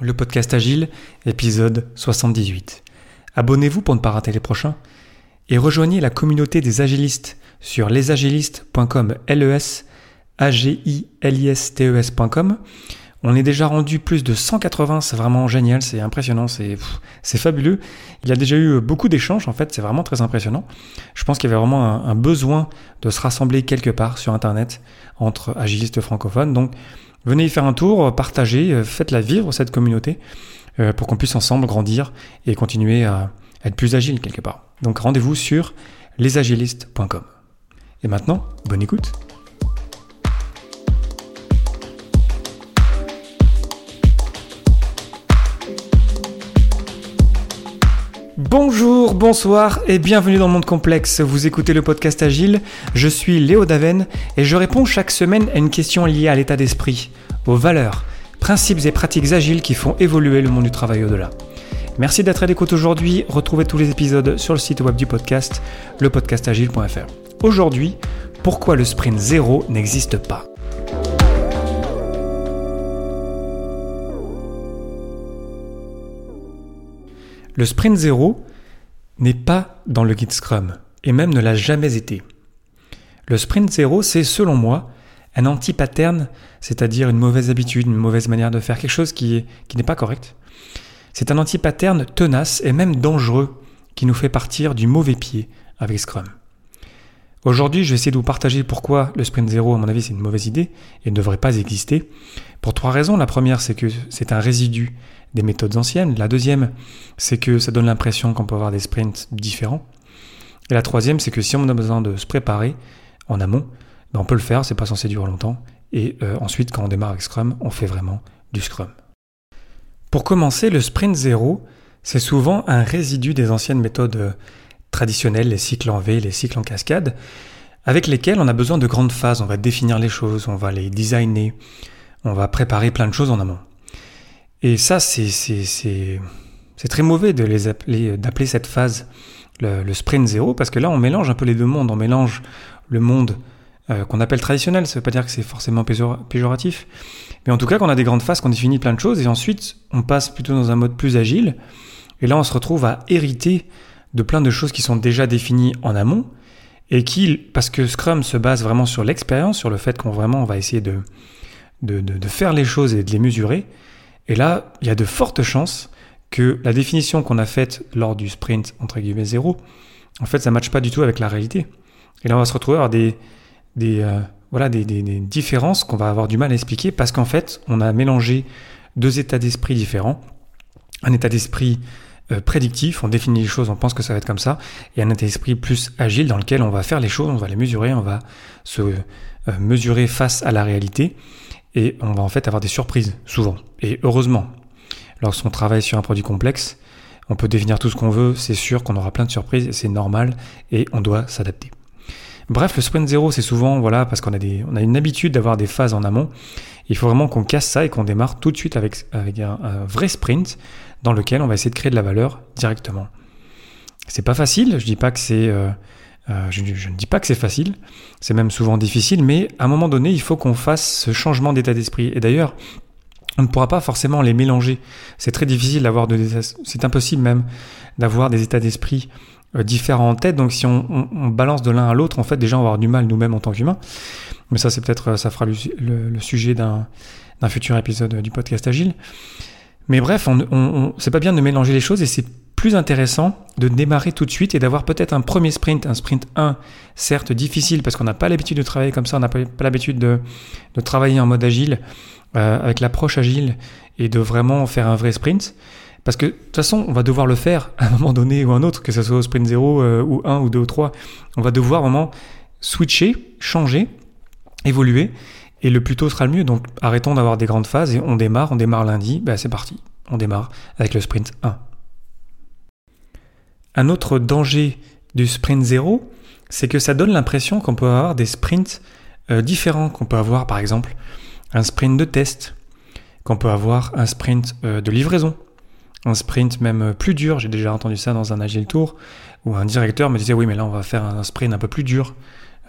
le podcast Agile, épisode 78. Abonnez-vous pour ne pas rater les prochains et rejoignez la communauté des agilistes sur lesagilistes.com, les a e. On est déjà rendu plus de 180, c'est vraiment génial, c'est impressionnant, c'est c'est fabuleux. Il y a déjà eu beaucoup d'échanges en fait, c'est vraiment très impressionnant. Je pense qu'il y avait vraiment un, un, besoin de se rassembler quelque part sur internet entre agilistes francophones. Donc Venez y faire un tour, partagez, euh, faites-la vivre cette communauté euh, pour qu'on puisse ensemble grandir et continuer à être plus agile quelque part. Donc rendez-vous sur lesagilistes.com. Et maintenant, bonne écoute. Bonjour, bonsoir et bienvenue dans le monde complexe. Vous écoutez le podcast Agile, je suis Léo Daven et je réponds chaque semaine à une question liée à l'état d'esprit, aux valeurs, principes et pratiques agiles qui font évoluer le monde du travail au-delà. Merci d'être à l'écoute aujourd'hui, retrouvez tous les épisodes sur le site web du podcast, lepodcastagile.fr. Aujourd'hui, pourquoi le sprint zéro n'existe pas? Le sprint zéro n'est pas dans le guide Scrum, et même ne l'a jamais été. Le sprint zéro, c'est selon moi un anti-pattern, c'est-à-dire une mauvaise habitude, une mauvaise manière de faire quelque chose qui, n'est pas correct. C'est un anti-pattern tenace et même dangereux qui nous fait partir du mauvais pied avec Scrum. Aujourd'hui, je vais essayer de vous partager pourquoi le sprint zéro, à mon avis, c'est une mauvaise idée et ne devrait pas exister. Pour trois raisons. La première, c'est que c'est un résidu des méthodes anciennes. La deuxième, c'est que ça donne l'impression qu'on peut avoir des sprints différents. Et la troisième, c'est que si on a besoin de se préparer en amont, ben on peut le faire, c'est pas censé durer longtemps. Et euh, ensuite, quand on démarre avec Scrum, on fait vraiment du Scrum. Pour commencer, le sprint zéro, c'est souvent un résidu des anciennes méthodes euh, traditionnelles, les cycles en V, les cycles en cascade, avec lesquels on a besoin de grandes phases. On va définir les choses, on va les designer, on va préparer plein de choses en amont. Et ça, c'est très mauvais d'appeler cette phase le, sprint zéro, parce que là, on mélange un peu les deux mondes. On mélange le monde euh, qu'on appelle traditionnel, ça ne veut pas dire que c'est forcément péjoratif, mais en tout cas qu'on a des grandes phases, qu'on définit plein de choses, et ensuite on passe plutôt dans un mode plus agile, et là on se retrouve à hériter de plein de choses qui sont déjà définies en amont, et qui, parce que Scrum se base vraiment sur l'expérience, sur le fait qu'on vraiment on va essayer de, de, de, faire les choses et de les mesurer, et là, il y a de fortes chances que la définition qu'on a faite lors du sprint entre guillemets zéro, en fait, ça ne matche pas du tout avec la réalité. Et là, on va se retrouver à des, des, euh, voilà, des, différences qu'on va avoir du mal à expliquer parce qu'en fait, on a mélangé deux états d'esprit différents. Un état d'esprit euh, prédictif, on définit les choses, on pense que ça va être comme ça, et un état d'esprit plus agile dans lequel on va faire les choses, on va les mesurer, on va se euh, mesurer face à la réalité. Et on va en fait avoir des surprises, souvent. Et heureusement, lorsqu'on travaille sur un produit complexe, on peut définir tout ce qu'on veut, c'est sûr qu'on aura plein de surprises, c'est normal, et on doit s'adapter. Bref, le sprint zéro, c'est souvent, voilà, parce qu'on a, une habitude d'avoir des phases en amont. Il faut vraiment qu'on casse ça et qu'on démarre tout de suite avec, un, vrai sprint dans lequel on va essayer de créer de la valeur directement. C'est pas facile, je dis pas que c'est euh, euh, je, ne dis pas que c'est facile, c'est même souvent difficile, mais à un moment donné, il faut qu'on fasse ce changement d'état d'esprit. Et d'ailleurs, on ne pourra pas forcément les mélanger. C'est très difficile d'avoir de, c'est impossible même d'avoir des états d'esprit euh, différents en tête. Donc si on, balance de l'un à l'autre, en fait, déjà on va avoir du mal nous-mêmes en tant qu'humains. Mais ça, c'est peut-être, ça fera le, sujet d'un, futur épisode du podcast Agile. Mais bref, on, on, c'est pas bien de mélanger les choses et c'est plus intéressant de démarrer tout de suite et d'avoir peut-être un premier sprint, un sprint 1, certes difficile parce qu'on n'a pas l'habitude de travailler comme ça, on n'a pas l'habitude de, travailler en mode agile, euh, avec l'approche agile et de vraiment faire un vrai sprint. Parce que de toute façon, on va devoir le faire à un moment donné ou un autre, que ce soit au sprint 0 euh, ou 1 ou 2 ou 3. On va devoir vraiment switcher, changer, évoluer. Et le plus tôt sera le mieux. Donc arrêtons d'avoir des grandes phases et on démarre, on démarre lundi, ben, c'est parti. On démarre avec le sprint 1. Un autre danger du sprint zéro, c'est que ça donne l'impression qu'on peut avoir des sprints euh, différents, qu'on peut avoir par exemple un sprint de test, qu'on peut avoir un sprint euh, de livraison, un sprint même plus dur. J'ai déjà entendu ça dans un Agile Tour où un directeur me disait oui mais là on va faire un sprint un peu plus dur,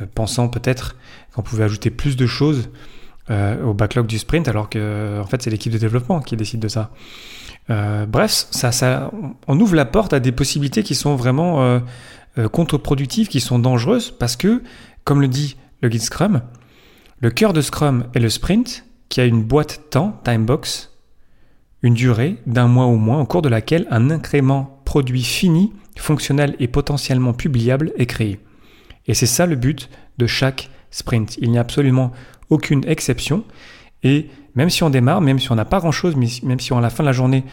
euh, pensant peut-être qu'on pouvait ajouter plus de choses au backlog du sprint, alors que en fait c'est l'équipe de développement qui décide de ça. bref, ça, ça, on ouvre la porte à des possibilités qui sont vraiment contre-productives, qui sont dangereuses, parce que, comme le dit le guide Scrum, le cœur de Scrum est le sprint, qui a une boîte temps, timebox, une durée d'un mois au moins, au cours de laquelle un incrément produit fini, fonctionnel et potentiellement publiable est créé. Et c'est ça le but de chaque sprint. Il n'y a absolument aucune exception. Et même si on démarre, même si on n'a pas grand-chose, même si on, à la fin de la journée,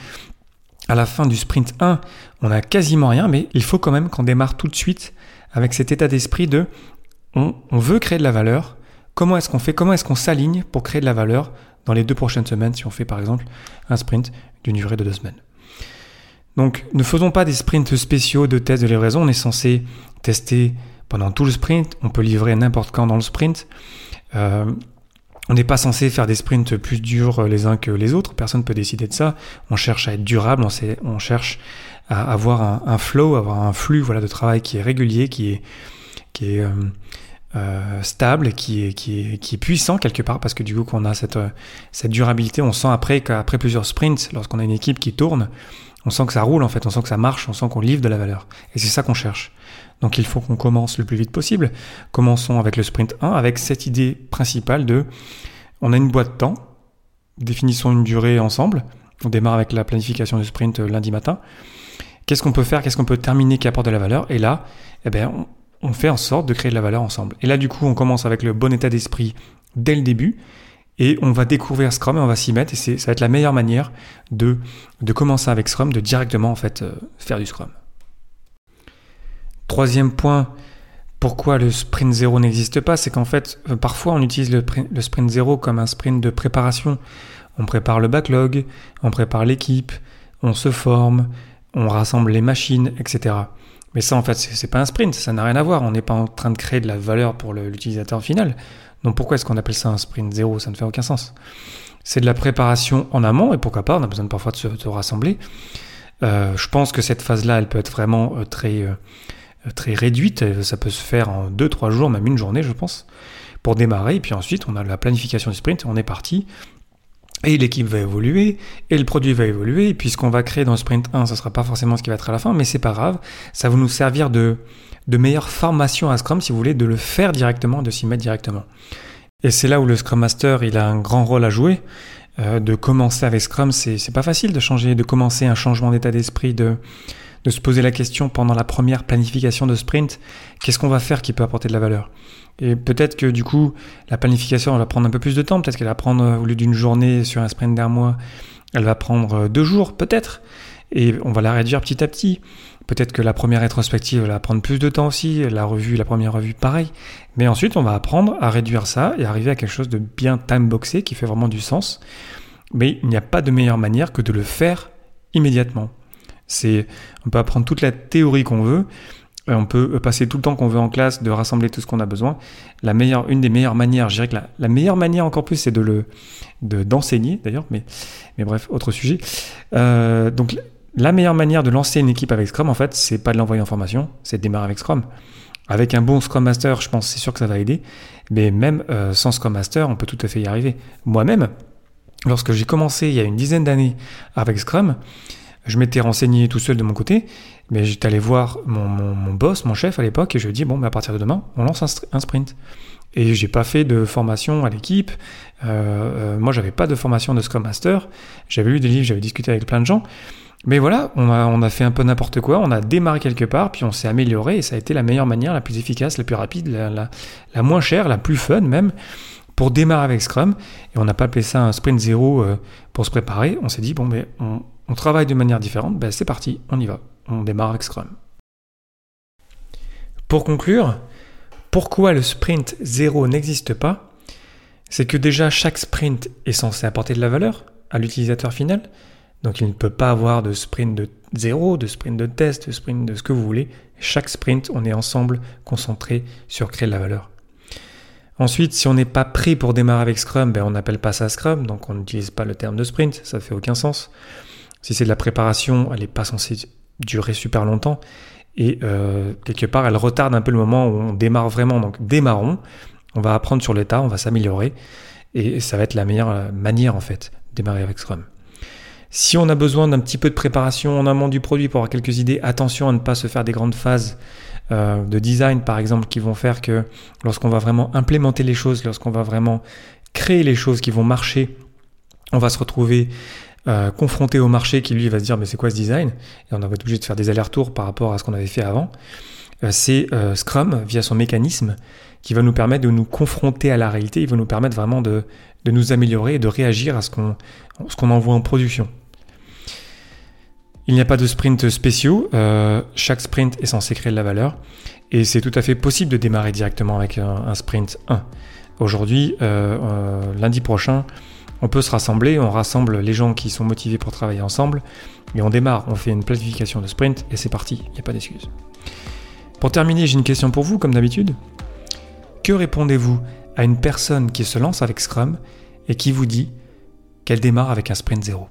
à la fin du sprint 1, on n'a quasiment rien, mais il faut quand même qu'on démarre tout de suite avec cet état d'esprit de on, veut créer de la valeur. Comment est-ce qu'on fait Comment est-ce qu'on s'aligne pour créer de la valeur dans les deux prochaines semaines si on fait par exemple un sprint d'une durée de deux semaines? Donc ne faisons pas des sprints spéciaux de tests de livraison, on est censé tester pendant tout le sprint, on peut livrer n'importe quand dans le sprint. Euh, on n'est pas censé faire des sprints plus durs les uns que les autres, personne ne peut décider de ça. On cherche à être durable, on, cherche à avoir un, flow, avoir un flux voilà, de travail qui est régulier, qui est, euh, euh, stable, qui est, qui, est, puissant quelque part, parce que du coup qu'on a cette, cette durabilité, on sent après qu'après plusieurs sprints, lorsqu'on a une équipe qui tourne, on sent que ça roule en fait, on sent que ça marche, on sent qu'on livre de la valeur. Et c'est ça qu'on cherche. Donc il faut qu'on commence le plus vite possible. Commençons avec le sprint 1, avec cette idée principale de on a une boîte de temps, définissons une durée ensemble. On démarre avec la planification du sprint euh, lundi matin. Qu'est-ce qu'on peut faire, qu'est-ce qu'on peut terminer qui apporte de la valeur? Et là, eh bien, on, on fait en sorte de créer de la valeur ensemble. Et là, du coup, on commence avec le bon état d'esprit dès le début et on va découvrir Scrum et on va s'y mettre et ça va être la meilleure manière de, commencer avec Scrum, de directement euh, faire du Scrum. Troisième point, pourquoi le sprint zéro n'existe pas, c'est qu'en fait euh, parfois on utilise le, sprint zéro comme un sprint de préparation. On prépare le backlog, on prépare l'équipe, on se forme, on rassemble les machines, etc. Mais ça, en fait, c'est pas un sprint, ça n'a rien à voir. On n'est pas en train de créer de la valeur pour l'utilisateur final. Donc pourquoi est-ce qu'on appelle ça un sprint zéro? Ça ne fait aucun sens. C'est de la préparation en amont, et pourquoi pas, on a besoin parfois de se, rassembler. Euh, je pense que cette phase-là, elle peut être vraiment euh, très, euh, très réduite. Ça peut se faire en 2-3 jours, même une journée, je pense, pour démarrer. Et puis ensuite, on a la planification du sprint, on est parti. Et l'équipe va évoluer, et le produit va évoluer, et puis ce qu'on va créer dans le sprint 1, ça sera pas forcément ce qui va être à la fin, mais c'est pas grave, ça va nous servir de, de meilleure formation à Scrum, si vous voulez, de le faire directement, de s'y mettre directement. Et c'est là où le Scrum Master, il a un grand rôle à jouer, euh, de commencer avec Scrum, c'est pas facile de changer, de commencer un changement d'état d'esprit, de, de se poser la question pendant la première planification de sprint, qu'est-ce qu'on va faire qui peut apporter de la valeur? Et peut-être que du coup, la planification, va prendre un peu plus de temps. Peut-être qu'elle va prendre, au lieu d'une journée sur un sprint d'un mois, elle va prendre euh, deux jours, peut-être. Et on va la réduire petit à petit. Peut-être que la première rétrospective va prendre plus de temps aussi. La revue, la première revue, pareil. Mais ensuite, on va apprendre à réduire ça et arriver à quelque chose de bien time-boxé qui fait vraiment du sens. Mais il n'y a pas de meilleure manière que de le faire immédiatement. C'est, on peut apprendre toute la théorie qu'on veut, on peut passer tout le temps qu'on veut en classe, de rassembler tout ce qu'on a besoin. La meilleure, une des meilleures manières, je dirais que la, meilleure manière encore plus, c'est de le, d'enseigner d'ailleurs, mais, mais bref, autre sujet. Euh, donc, la meilleure manière de lancer une équipe avec Scrum, en fait, c'est pas de l'envoyer en formation, c'est de démarrer avec Scrum. Avec un bon Scrum Master, je pense, c'est sûr que ça va aider. Mais même euh, sans Scrum Master, on peut tout à fait y arriver. Moi-même, lorsque j'ai commencé il y a une dizaine d'années avec Scrum, je m'étais renseigné tout seul de mon côté, mais j'étais allé voir mon, boss, mon chef à l'époque, et je lui ai dit, bon, bah, à partir de demain, on lance un, sprint. Et j'ai pas fait de formation à l'équipe. Euh, euh, moi, j'avais pas de formation de Scrum Master. J'avais lu des livres, j'avais discuté avec plein de gens. Mais voilà, on a, fait un peu n'importe quoi. On a démarré quelque part, puis on s'est amélioré, et ça a été la meilleure manière, la plus efficace, la plus rapide, la, la, moins chère, la plus fun même, pour démarrer avec Scrum. Et on n'a pas appelé ça un sprint zéro euh, pour se préparer. On s'est dit, bon, mais on, on travaille de manière différente, ben c'est parti, on y va. On démarre avec Scrum. Pour conclure, pourquoi le sprint 0 n'existe pas? C'est que déjà chaque sprint est censé apporter de la valeur à l'utilisateur final. Donc il ne peut pas avoir de sprint de 0, de sprint de test, de sprint de ce que vous voulez. Chaque sprint, on est ensemble concentré sur créer de la valeur. Ensuite, si on n'est pas prêt pour démarrer avec Scrum, ben on n'appelle pas ça Scrum, donc on n'utilise pas le terme de sprint, ça fait aucun sens. Si c'est de la préparation, elle n'est pas censée durer super longtemps. Et euh, quelque part, elle retarde un peu le moment où on démarre vraiment. Donc démarrons, on va apprendre sur l'état, on va s'améliorer. Et ça va être la meilleure manière en fait de démarrer avec Scrum. Si on a besoin d'un petit peu de préparation en amont du produit pour avoir quelques idées, attention à ne pas se faire des grandes phases euh, de design par exemple qui vont faire que lorsqu'on va vraiment implémenter les choses, lorsqu'on va vraiment créer les choses qui vont marcher, on va se retrouver euh, confronté au marché qui lui va se dire mais c'est quoi ce design? Et on va être obligé de faire des allers-retours par rapport à ce qu'on avait fait avant. Euh, c'est Scrum via son mécanisme qui va nous permettre de nous confronter à la réalité, il va nous permettre vraiment de, nous améliorer et de réagir à ce qu'on qu'on envoie en production. Il n'y a pas de sprint spéciaux, euh, chaque sprint est censé créer de la valeur et c'est tout à fait possible de démarrer directement avec un, sprint 1. Aujourd'hui, euh, euh, lundi prochain, on peut se rassembler, on rassemble les gens qui sont motivés pour travailler ensemble et on démarre, on fait une planification de sprint et c'est parti, il n'y a pas d'excuse. Pour terminer, j'ai une question pour vous, comme d'habitude. Que répondez-vous à une personne qui se lance avec Scrum et qui vous dit qu'elle démarre avec un sprint zéro?